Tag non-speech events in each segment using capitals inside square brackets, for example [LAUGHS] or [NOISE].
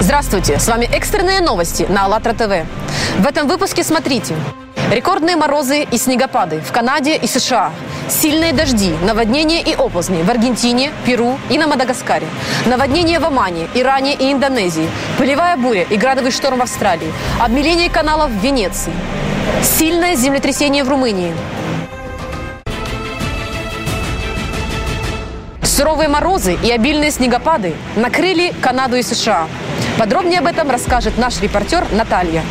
Здравствуйте, с вами экстренные новости на АЛЛАТРА ТВ. В этом выпуске смотрите. Рекордные морозы и снегопады в Канаде и США. Сильные дожди, наводнения и оползни в Аргентине, Перу и на Мадагаскаре. Наводнения в Омане, Иране и Индонезии. Полевая буря и градовый шторм в Австралии. Обмеление каналов в Венеции. Сильное землетрясение в Румынии. Суровые морозы и обильные снегопады накрыли Канаду и США. Подробнее об этом расскажет наш репортер Наталья.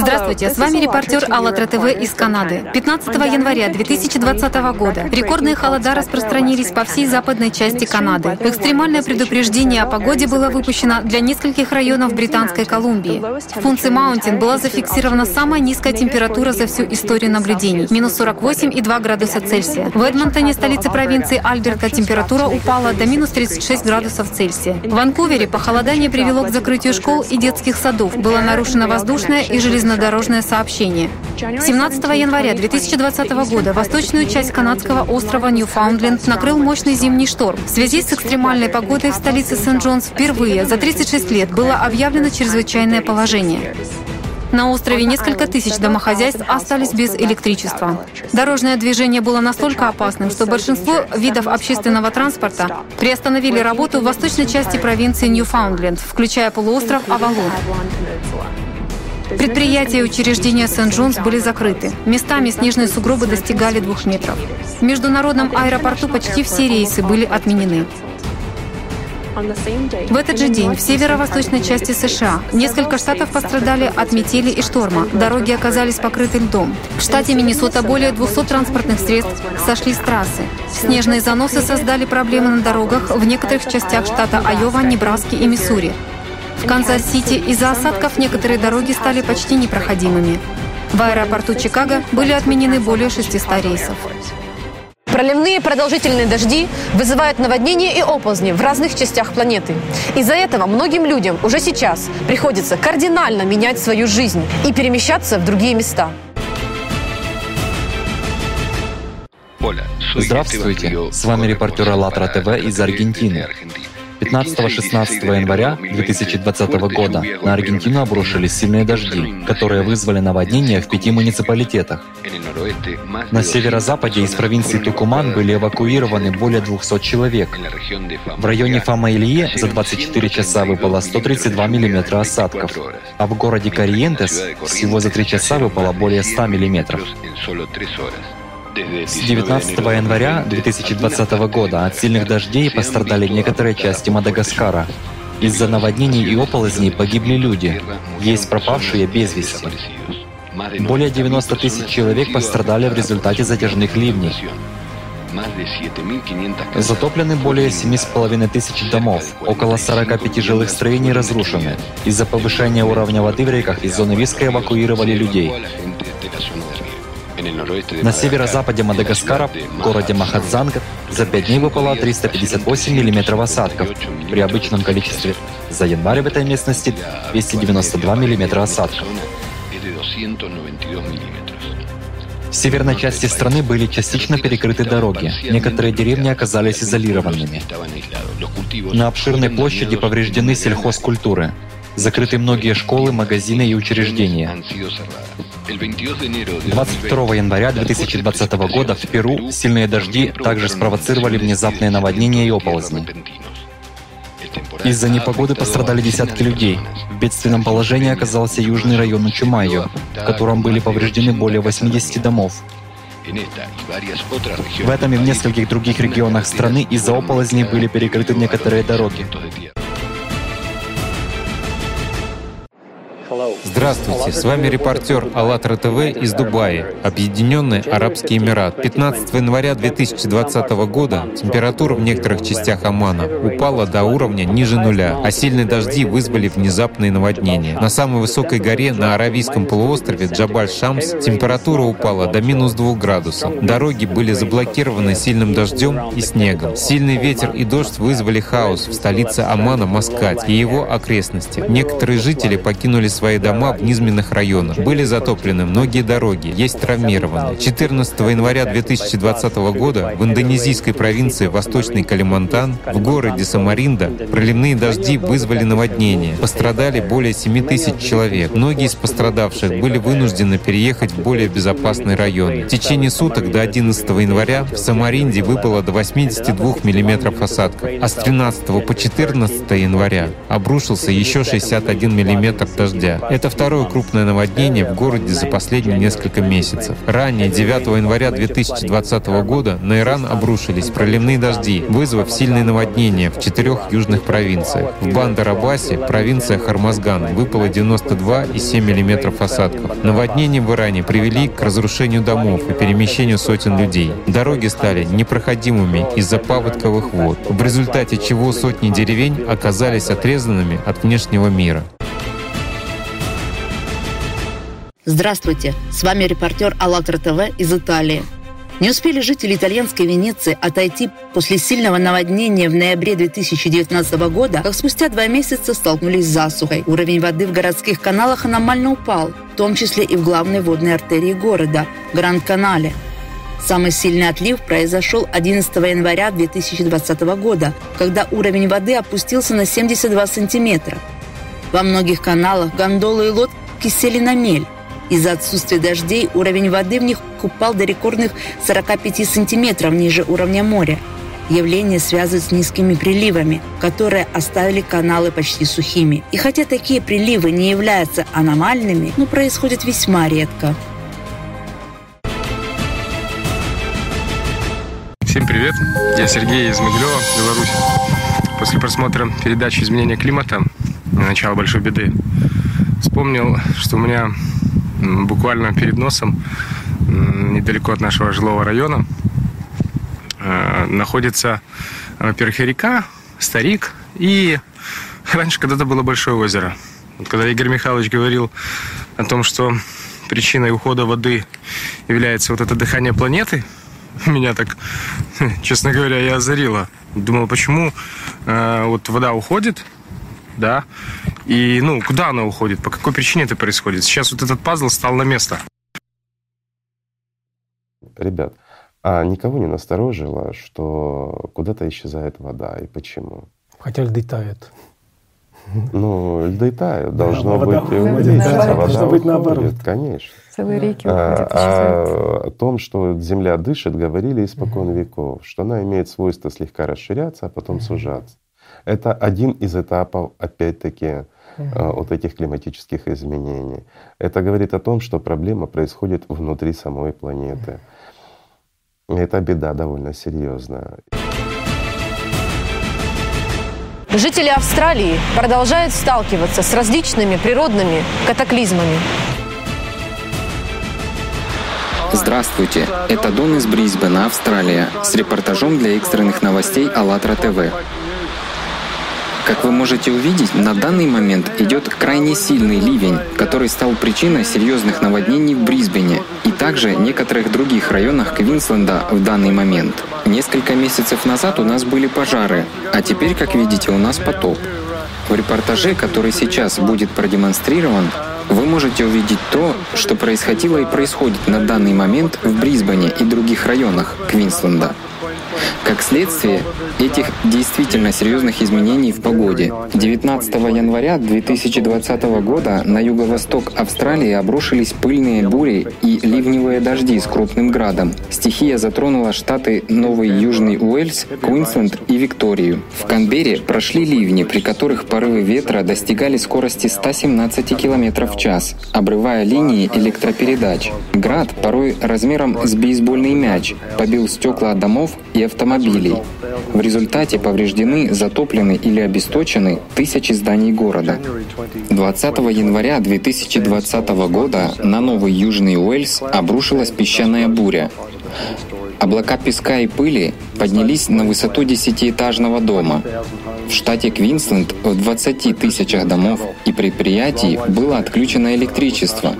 Здравствуйте, с вами репортер АЛЛАТРА ТВ из Канады. 15 января 2020 года рекордные холода распространились по всей западной части Канады. Экстремальное предупреждение о погоде было выпущено для нескольких районов Британской Колумбии. В Фунци Маунтин была зафиксирована самая низкая температура за всю историю наблюдений – минус 48,2 градуса Цельсия. В Эдмонтоне, столице провинции Альберта, температура упала до минус 36 градусов Цельсия. В Ванкувере похолодание привело к закрытию школ и детских садов. Было нарушено воздушное и железнодорожное железнодорожное сообщение. 17 января 2020 года восточную часть канадского острова Ньюфаундленд накрыл мощный зимний шторм. В связи с экстремальной погодой в столице Сент-Джонс впервые за 36 лет было объявлено чрезвычайное положение. На острове несколько тысяч домохозяйств остались без электричества. Дорожное движение было настолько опасным, что большинство видов общественного транспорта приостановили работу в восточной части провинции Ньюфаундленд, включая полуостров Авалон. Предприятия и учреждения Сент-Джонс были закрыты. Местами снежные сугробы достигали двух метров. В международном аэропорту почти все рейсы были отменены. В этот же день в северо-восточной части США несколько штатов пострадали от метели и шторма. Дороги оказались покрыты льдом. В штате Миннесота более 200 транспортных средств сошли с трассы. Снежные заносы создали проблемы на дорогах в некоторых частях штата Айова, Небраски и Миссури. В Канзас-Сити из-за осадков некоторые дороги стали почти непроходимыми. В аэропорту Чикаго были отменены более 600 рейсов. Проливные продолжительные дожди вызывают наводнения и оползни в разных частях планеты. Из-за этого многим людям уже сейчас приходится кардинально менять свою жизнь и перемещаться в другие места. Здравствуйте, с вами репортер АЛЛАТРА ТВ из Аргентины. 15-16 января 2020 года на Аргентину обрушились сильные дожди, которые вызвали наводнения в пяти муниципалитетах. На северо-западе из провинции Тукуман были эвакуированы более 200 человек. В районе Фама-Илье за 24 часа выпало 132 мм осадков, а в городе Кориентес всего за 3 часа выпало более 100 мм. С 19 января 2020 года от сильных дождей пострадали некоторые части Мадагаскара. Из-за наводнений и оползней погибли люди. Есть пропавшие без вести. Более 90 тысяч человек пострадали в результате затяжных ливней. Затоплены более 7,5 тысяч домов. Около 45 жилых строений разрушены. Из-за повышения уровня воды в реках из зоны риска эвакуировали людей. На северо-западе Мадагаскара, в городе Махадзанг, за пять дней выпало 358 мм осадков. При обычном количестве за январь в этой местности 292 мм осадков. В северной части страны были частично перекрыты дороги. Некоторые деревни оказались изолированными. На обширной площади повреждены сельхозкультуры. Закрыты многие школы, магазины и учреждения. 22 января 2020 года в Перу сильные дожди также спровоцировали внезапные наводнения и оползни. Из-за непогоды пострадали десятки людей. В бедственном положении оказался южный район Учумайо, в котором были повреждены более 80 домов. В этом и в нескольких других регионах страны из-за оползней были перекрыты некоторые дороги. Здравствуйте, с вами репортер АЛЛАТРА ТВ из Дубая, Объединенный Арабский Эмират. 15 января 2020 года температура в некоторых частях Омана упала до уровня ниже нуля, а сильные дожди вызвали внезапные наводнения. На самой высокой горе на Аравийском полуострове Джабаль-Шамс температура упала до минус 2 градусов. Дороги были заблокированы сильным дождем и снегом. Сильный ветер и дождь вызвали хаос в столице Омана Маскать и его окрестности. Некоторые жители покинули свои дома в низменных районах. Были затоплены многие дороги, есть травмированные. 14 января 2020 года в индонезийской провинции Восточный Калимантан в городе Самаринда проливные дожди вызвали наводнение. Пострадали более 7 тысяч человек. Многие из пострадавших были вынуждены переехать в более безопасные районы. В течение суток до 11 января в Самаринде выпало до 82 миллиметров осадков, а с 13 по 14 января обрушился еще 61 миллиметр дождя. Это второе крупное наводнение в городе за последние несколько месяцев. Ранее, 9 января 2020 года, на Иран обрушились проливные дожди, вызвав сильные наводнения в четырех южных провинциях. В Бандар-Абасе, провинция Хармазган, выпало 92,7 мм осадков. Наводнения в Иране привели к разрушению домов и перемещению сотен людей. Дороги стали непроходимыми из-за паводковых вод, в результате чего сотни деревень оказались отрезанными от внешнего мира. Здравствуйте, с вами репортер АЛЛАТРА ТВ из Италии. Не успели жители итальянской Венеции отойти после сильного наводнения в ноябре 2019 года, как спустя два месяца столкнулись с засухой. Уровень воды в городских каналах аномально упал, в том числе и в главной водной артерии города – Гранд-Канале. Самый сильный отлив произошел 11 января 2020 года, когда уровень воды опустился на 72 сантиметра. Во многих каналах гондолы и лодки сели на мель. Из-за отсутствия дождей уровень воды в них упал до рекордных 45 сантиметров ниже уровня моря. Явление связывают с низкими приливами, которые оставили каналы почти сухими. И хотя такие приливы не являются аномальными, но происходят весьма редко. Всем привет, я Сергей из Могилева, Беларусь. После просмотра передачи «Изменение климата. Начало большой беды» вспомнил, что у меня буквально перед носом, недалеко от нашего жилого района, э, находится, во-первых, река, старик, и раньше когда-то было большое озеро. Вот когда Игорь Михайлович говорил о том, что причиной ухода воды является вот это дыхание планеты, [LAUGHS] меня так, [LAUGHS] честно говоря, я озарило. Думал, почему э, вот вода уходит, да, и, ну, куда она уходит, по какой причине это происходит. Сейчас вот этот пазл стал на место. Ребят, а никого не насторожило, что куда-то исчезает вода и почему? Хотя льды тают. Ну, льды тают, должно да, быть вода, вода должно быть наоборот. уходит, конечно. Целые реки А, уходят, а о том, что Земля дышит, говорили испокон веков, что она имеет свойство слегка расширяться, а потом сужаться. Это один из этапов, опять-таки, а, вот этих климатических изменений. Это говорит о том, что проблема происходит внутри самой планеты. Это беда довольно серьезная. Жители Австралии продолжают сталкиваться с различными природными катаклизмами. Здравствуйте, это Дон из Брисбена, Австралия, с репортажом для экстренных новостей АЛЛАТРА ТВ. Как вы можете увидеть, на данный момент идет крайне сильный ливень, который стал причиной серьезных наводнений в Брисбене и также некоторых других районах Квинсленда в данный момент. Несколько месяцев назад у нас были пожары, а теперь, как видите, у нас потоп. В репортаже, который сейчас будет продемонстрирован, вы можете увидеть то, что происходило и происходит на данный момент в Брисбене и других районах Квинсленда. Как следствие этих действительно серьезных изменений в погоде, 19 января 2020 года на юго-восток Австралии обрушились пыльные бури и ливневые дожди с крупным градом. Стихия затронула штаты Новый Южный Уэльс, Квинсленд и Викторию. В Канберре прошли ливни, при которых порывы ветра достигали скорости 117 км в час, обрывая линии электропередач. Град, порой размером с бейсбольный мяч, побил стекла домов и автомобилей. В результате повреждены, затоплены или обесточены тысячи зданий города. 20 января 2020 года на Новый Южный Уэльс обрушилась песчаная буря. Облака песка и пыли поднялись на высоту десятиэтажного дома. В штате Квинсленд в 20 тысячах домов и предприятий было отключено электричество.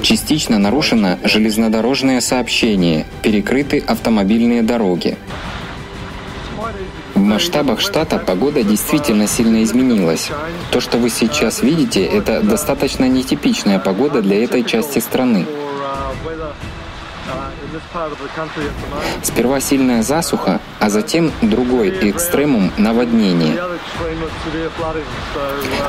Частично нарушено железнодорожное сообщение, перекрыты автомобильные дороги. В масштабах штата погода действительно сильно изменилась. То, что вы сейчас видите, это достаточно нетипичная погода для этой части страны. Сперва сильная засуха, а затем другой экстремум — наводнение.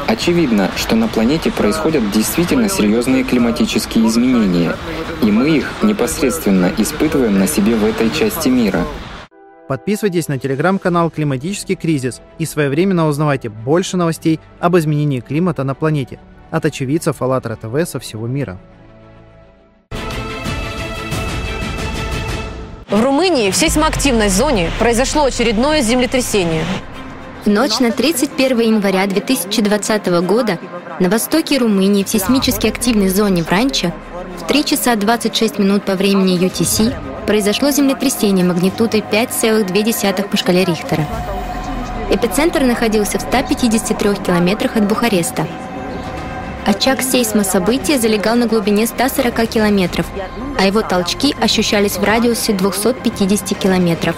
Очевидно, что на планете происходят действительно серьезные климатические изменения, и мы их непосредственно испытываем на себе в этой части мира. Подписывайтесь на телеграм-канал «Климатический кризис» и своевременно узнавайте больше новостей об изменении климата на планете. От очевидцев АЛЛАТРА ТВ со всего мира. В Румынии в сейсмоактивной зоне произошло очередное землетрясение. В ночь на 31 января 2020 года на востоке Румынии в сейсмически активной зоне Вранча в 3 часа 26 минут по времени UTC произошло землетрясение магнитудой 5,2 по шкале Рихтера. Эпицентр находился в 153 километрах от Бухареста. Очаг сейсма события залегал на глубине 140 километров, а его толчки ощущались в радиусе 250 километров.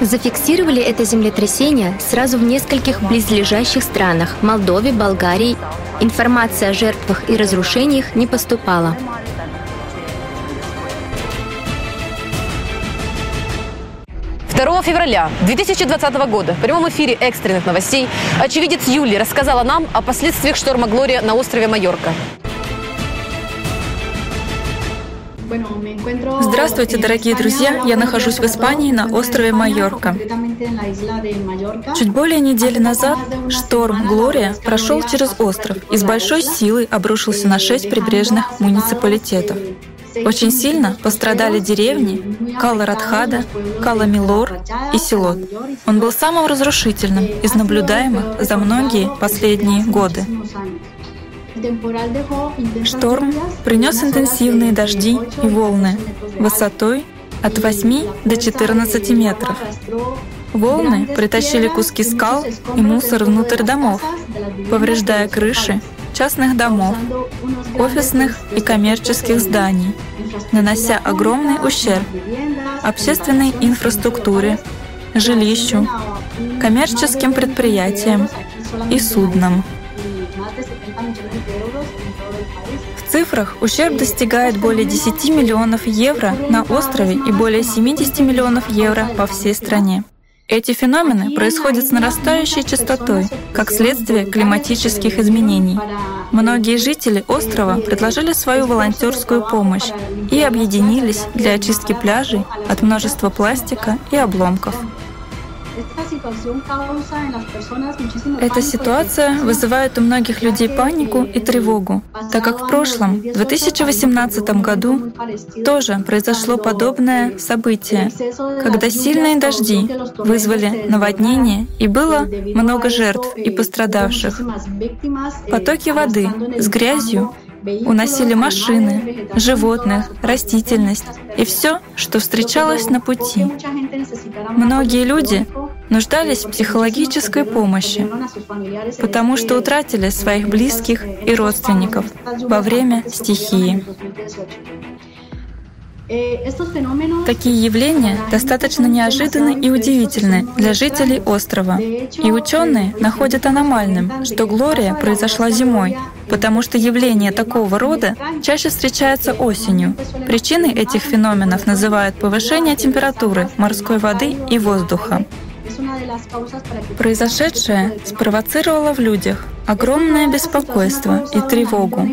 Зафиксировали это землетрясение сразу в нескольких близлежащих странах – Молдове, Болгарии. Информация о жертвах и разрушениях не поступала. 2 февраля 2020 года в прямом эфире экстренных новостей очевидец Юли рассказала нам о последствиях шторма Глория на острове Майорка. Здравствуйте, дорогие друзья! Я нахожусь в Испании на острове Майорка. Чуть более недели назад шторм Глория прошел через остров и с большой силой обрушился на шесть прибрежных муниципалитетов. Очень сильно пострадали деревни Кала-Радхада, Кала-Милор и Силот. Он был самым разрушительным из наблюдаемых за многие последние годы. Шторм принес интенсивные дожди и волны высотой от 8 до 14 метров. Волны притащили куски скал и мусор внутрь домов, повреждая крыши частных домов, офисных и коммерческих зданий, нанося огромный ущерб общественной инфраструктуре, жилищу, коммерческим предприятиям и суднам. В цифрах ущерб достигает более 10 миллионов евро на острове и более 70 миллионов евро по всей стране. Эти феномены происходят с нарастающей частотой, как следствие климатических изменений. Многие жители острова предложили свою волонтерскую помощь и объединились для очистки пляжей от множества пластика и обломков. Эта ситуация вызывает у многих людей панику и тревогу, так как в прошлом, в 2018 году, тоже произошло подобное событие, когда сильные дожди вызвали наводнение и было много жертв и пострадавших. Потоки воды с грязью уносили машины, животных, растительность и все, что встречалось на пути. Многие люди нуждались в психологической помощи, потому что утратили своих близких и родственников во время стихии. Такие явления достаточно неожиданны и удивительны для жителей острова. И ученые находят аномальным, что Глория произошла зимой, потому что явление такого рода чаще встречается осенью. Причиной этих феноменов называют повышение температуры морской воды и воздуха. Произошедшее спровоцировало в людях огромное беспокойство и тревогу.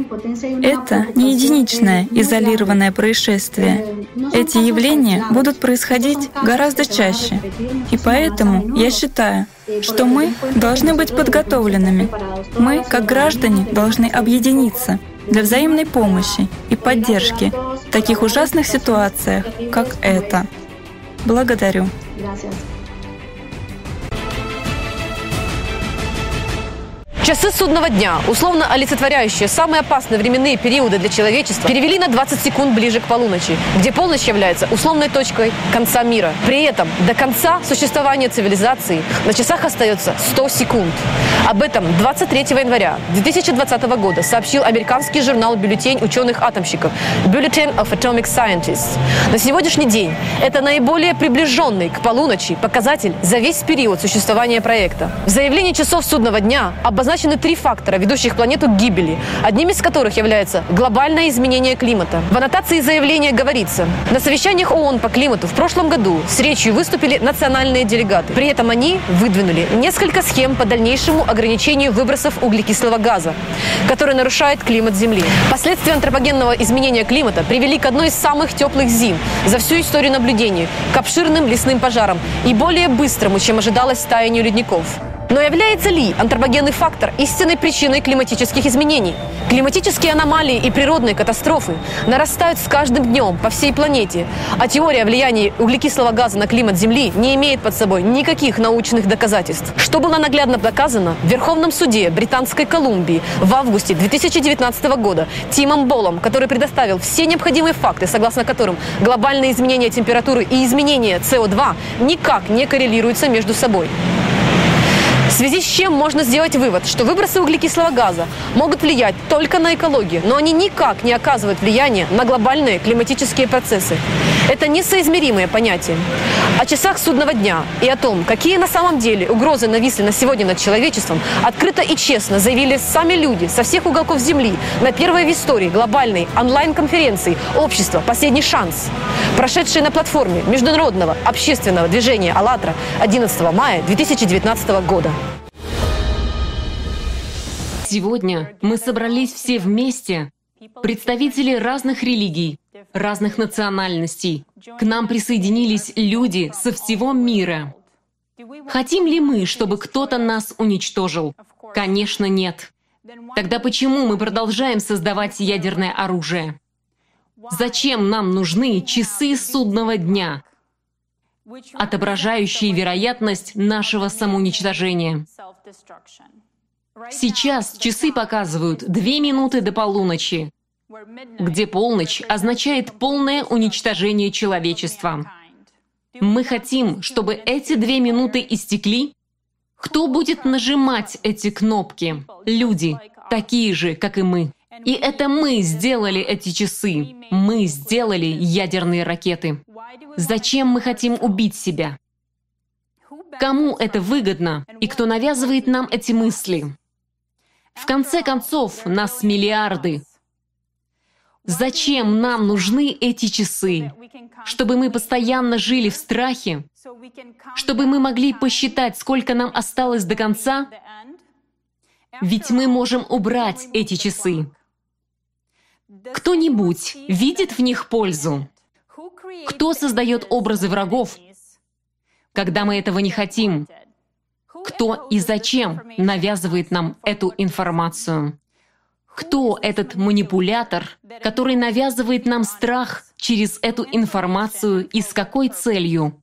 Это не единичное изолированное происшествие. Эти явления будут происходить гораздо чаще. И поэтому я считаю, что мы должны быть подготовленными. Мы, как граждане, должны объединиться для взаимной помощи и поддержки в таких ужасных ситуациях, как эта. Благодарю. Часы судного дня, условно олицетворяющие самые опасные временные периоды для человечества, перевели на 20 секунд ближе к полуночи, где полночь является условной точкой конца мира. При этом до конца существования цивилизации на часах остается 100 секунд. Об этом 23 января 2020 года сообщил американский журнал «Бюллетень ученых-атомщиков» Bulletin of Atomic Scientists. На сегодняшний день это наиболее приближенный к полуночи показатель за весь период существования проекта. В заявлении часов судного дня обозначено обозначены три фактора, ведущих планету к гибели, одним из которых является глобальное изменение климата. В аннотации заявления говорится, на совещаниях ООН по климату в прошлом году с речью выступили национальные делегаты. При этом они выдвинули несколько схем по дальнейшему ограничению выбросов углекислого газа, который нарушает климат Земли. Последствия антропогенного изменения климата привели к одной из самых теплых зим за всю историю наблюдений, к обширным лесным пожарам и более быстрому, чем ожидалось, таянию ледников. Но является ли антропогенный фактор истинной причиной климатических изменений? Климатические аномалии и природные катастрофы нарастают с каждым днем по всей планете, а теория влияния углекислого газа на климат Земли не имеет под собой никаких научных доказательств. Что было наглядно доказано в Верховном суде Британской Колумбии в августе 2019 года Тимом Болом, который предоставил все необходимые факты, согласно которым глобальные изменения температуры и изменения СО2 никак не коррелируются между собой. В связи с чем можно сделать вывод, что выбросы углекислого газа могут влиять только на экологию, но они никак не оказывают влияния на глобальные климатические процессы. Это несоизмеримые понятия. О часах судного дня и о том, какие на самом деле угрозы нависли на сегодня над человечеством, открыто и честно заявили сами люди со всех уголков Земли на первой в истории глобальной онлайн-конференции «Общество. Последний шанс», прошедшей на платформе международного общественного движения «АЛЛАТРА» 11 мая 2019 года. Сегодня мы собрались все вместе, представители разных религий, разных национальностей. К нам присоединились люди со всего мира. Хотим ли мы, чтобы кто-то нас уничтожил? Конечно, нет. Тогда почему мы продолжаем создавать ядерное оружие? Зачем нам нужны часы судного дня, отображающие вероятность нашего самоуничтожения? Сейчас часы показывают две минуты до полуночи, где полночь означает полное уничтожение человечества. Мы хотим, чтобы эти две минуты истекли. Кто будет нажимать эти кнопки? Люди, такие же, как и мы. И это мы сделали эти часы. Мы сделали ядерные ракеты. Зачем мы хотим убить себя? Кому это выгодно и кто навязывает нам эти мысли? В конце концов, нас миллиарды. Зачем нам нужны эти часы? Чтобы мы постоянно жили в страхе? Чтобы мы могли посчитать, сколько нам осталось до конца? Ведь мы можем убрать эти часы. Кто-нибудь видит в них пользу? Кто создает образы врагов, когда мы этого не хотим? Кто и зачем навязывает нам эту информацию. Кто этот манипулятор, который навязывает нам страх через эту информацию и с какой целью?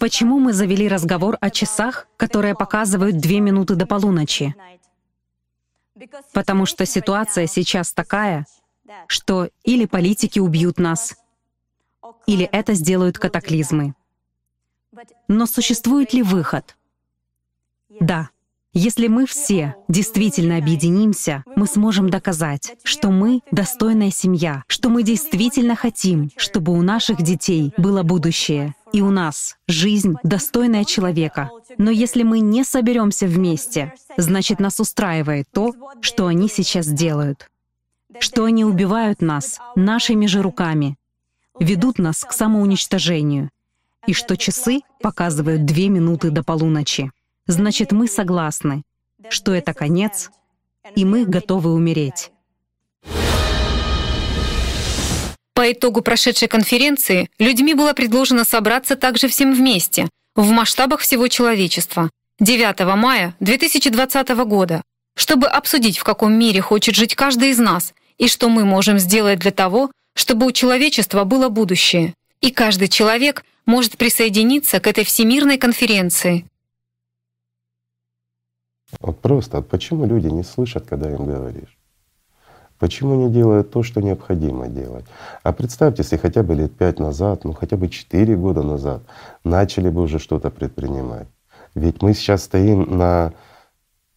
Почему мы завели разговор о часах, которые показывают две минуты до полуночи? Потому что ситуация сейчас такая, что или политики убьют нас, или это сделают катаклизмы. Но существует ли выход? Да. Если мы все действительно объединимся, мы сможем доказать, что мы достойная семья, что мы действительно хотим, чтобы у наших детей было будущее, и у нас жизнь достойная человека. Но если мы не соберемся вместе, значит нас устраивает то, что они сейчас делают. Что они убивают нас нашими же руками, ведут нас к самоуничтожению, и что часы показывают две минуты до полуночи значит мы согласны, что это конец, и мы готовы умереть. По итогу прошедшей конференции людьми было предложено собраться также всем вместе, в масштабах всего человечества, 9 мая 2020 года, чтобы обсудить, в каком мире хочет жить каждый из нас и что мы можем сделать для того, чтобы у человечества было будущее. И каждый человек может присоединиться к этой всемирной конференции. Вот просто, вот почему люди не слышат, когда им говоришь? Почему не делают то, что необходимо делать? А представьте, если хотя бы лет пять назад, ну хотя бы четыре года назад начали бы уже что-то предпринимать. Ведь мы сейчас стоим на,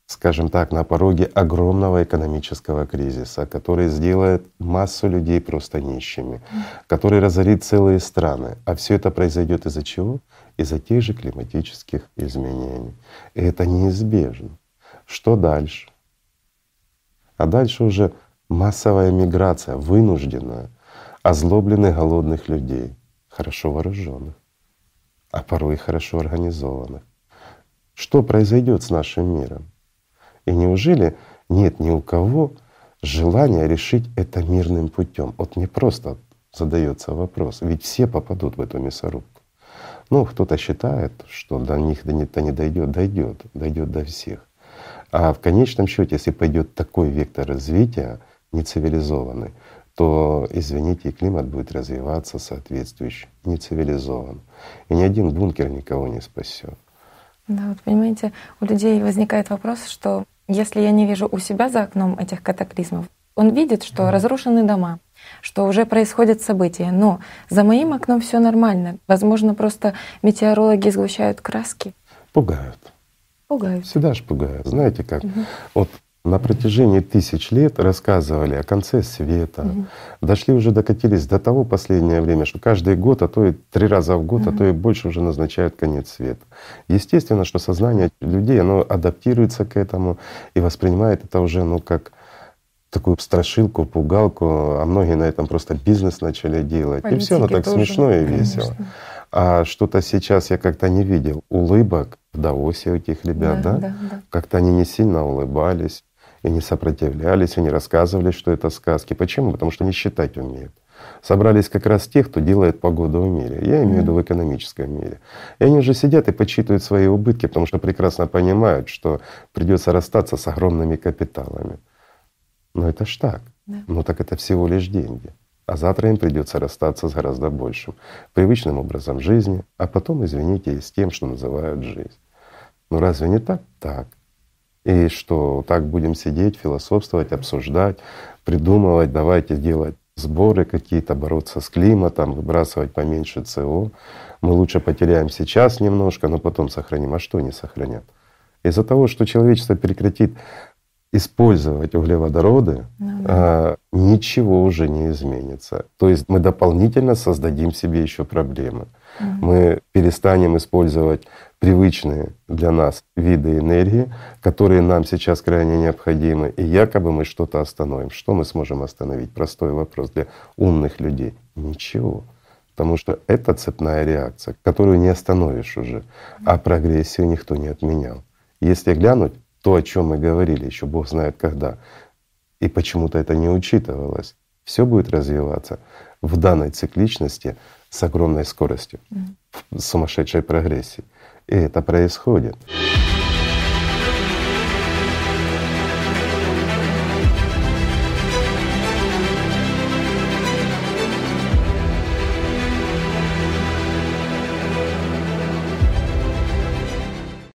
скажем так, на пороге огромного экономического кризиса, который сделает массу людей просто нищими, который разорит целые страны. А все это произойдет из-за чего? Из-за тех же климатических изменений. И это неизбежно. Что дальше? А дальше уже массовая миграция, вынужденная, озлобленных голодных людей, хорошо вооруженных, а порой хорошо организованных. Что произойдет с нашим миром? И неужели нет ни у кого желания решить это мирным путем? Вот не просто задается вопрос, ведь все попадут в эту мясорубку. Ну, кто-то считает, что до них до не дойдет, дойдет, дойдет до всех. А в конечном счете, если пойдет такой вектор развития, нецивилизованный, то, извините, и климат будет развиваться соответствующе, нецивилизован. И ни один бункер никого не спасет. Да, вот понимаете, у людей возникает вопрос, что если я не вижу у себя за окном этих катаклизмов, он видит, что mm. разрушены дома, что уже происходят события, но за моим окном все нормально. Возможно, просто метеорологи сгущают краски. Пугают. Пугают. Всегда же пугают. Знаете как? Угу. Вот на протяжении тысяч лет рассказывали о конце света. Угу. Дошли уже, докатились до того последнее время, что каждый год, а то и три раза в год, угу. а то и больше уже назначают конец света. Естественно, что сознание людей, оно адаптируется к этому и воспринимает это уже, ну, как такую страшилку, пугалку, а многие на этом просто бизнес начали делать. Политики и все, оно так тоже, смешно и весело. Конечно. А что-то сейчас я как-то не видел улыбок в Даосе у этих ребят, да? да? да, да. Как-то они не сильно улыбались и не сопротивлялись, и не рассказывали, что это сказки. Почему? Потому что не считать умеют. Собрались как раз те, кто делает погоду в мире. Я имею в виду в экономическом мире. И они уже сидят и подсчитывают свои убытки, потому что прекрасно понимают, что придется расстаться с огромными капиталами. Но это ж так. Да. Ну так это всего лишь деньги. А завтра им придется расстаться с гораздо большим, привычным образом жизни, а потом, извините, и с тем, что называют жизнь. Ну разве не так? Так. И что так будем сидеть, философствовать, обсуждать, придумывать, давайте делать сборы какие-то, бороться с климатом, выбрасывать поменьше СО. Мы лучше потеряем сейчас немножко, но потом сохраним. А что не сохранят? Из-за того, что человечество прекратит использовать углеводороды, ну, да. а, ничего уже не изменится. То есть мы дополнительно создадим себе еще проблемы. Угу. Мы перестанем использовать привычные для нас виды энергии, которые нам сейчас крайне необходимы, и якобы мы что-то остановим. Что мы сможем остановить? Простой вопрос для умных людей. Ничего. Потому что это цепная реакция, которую не остановишь уже, а прогрессию никто не отменял. Если глянуть то, о чем мы говорили, еще Бог знает когда, и почему-то это не учитывалось, все будет развиваться в данной цикличности с огромной скоростью, в сумасшедшей прогрессии. И это происходит.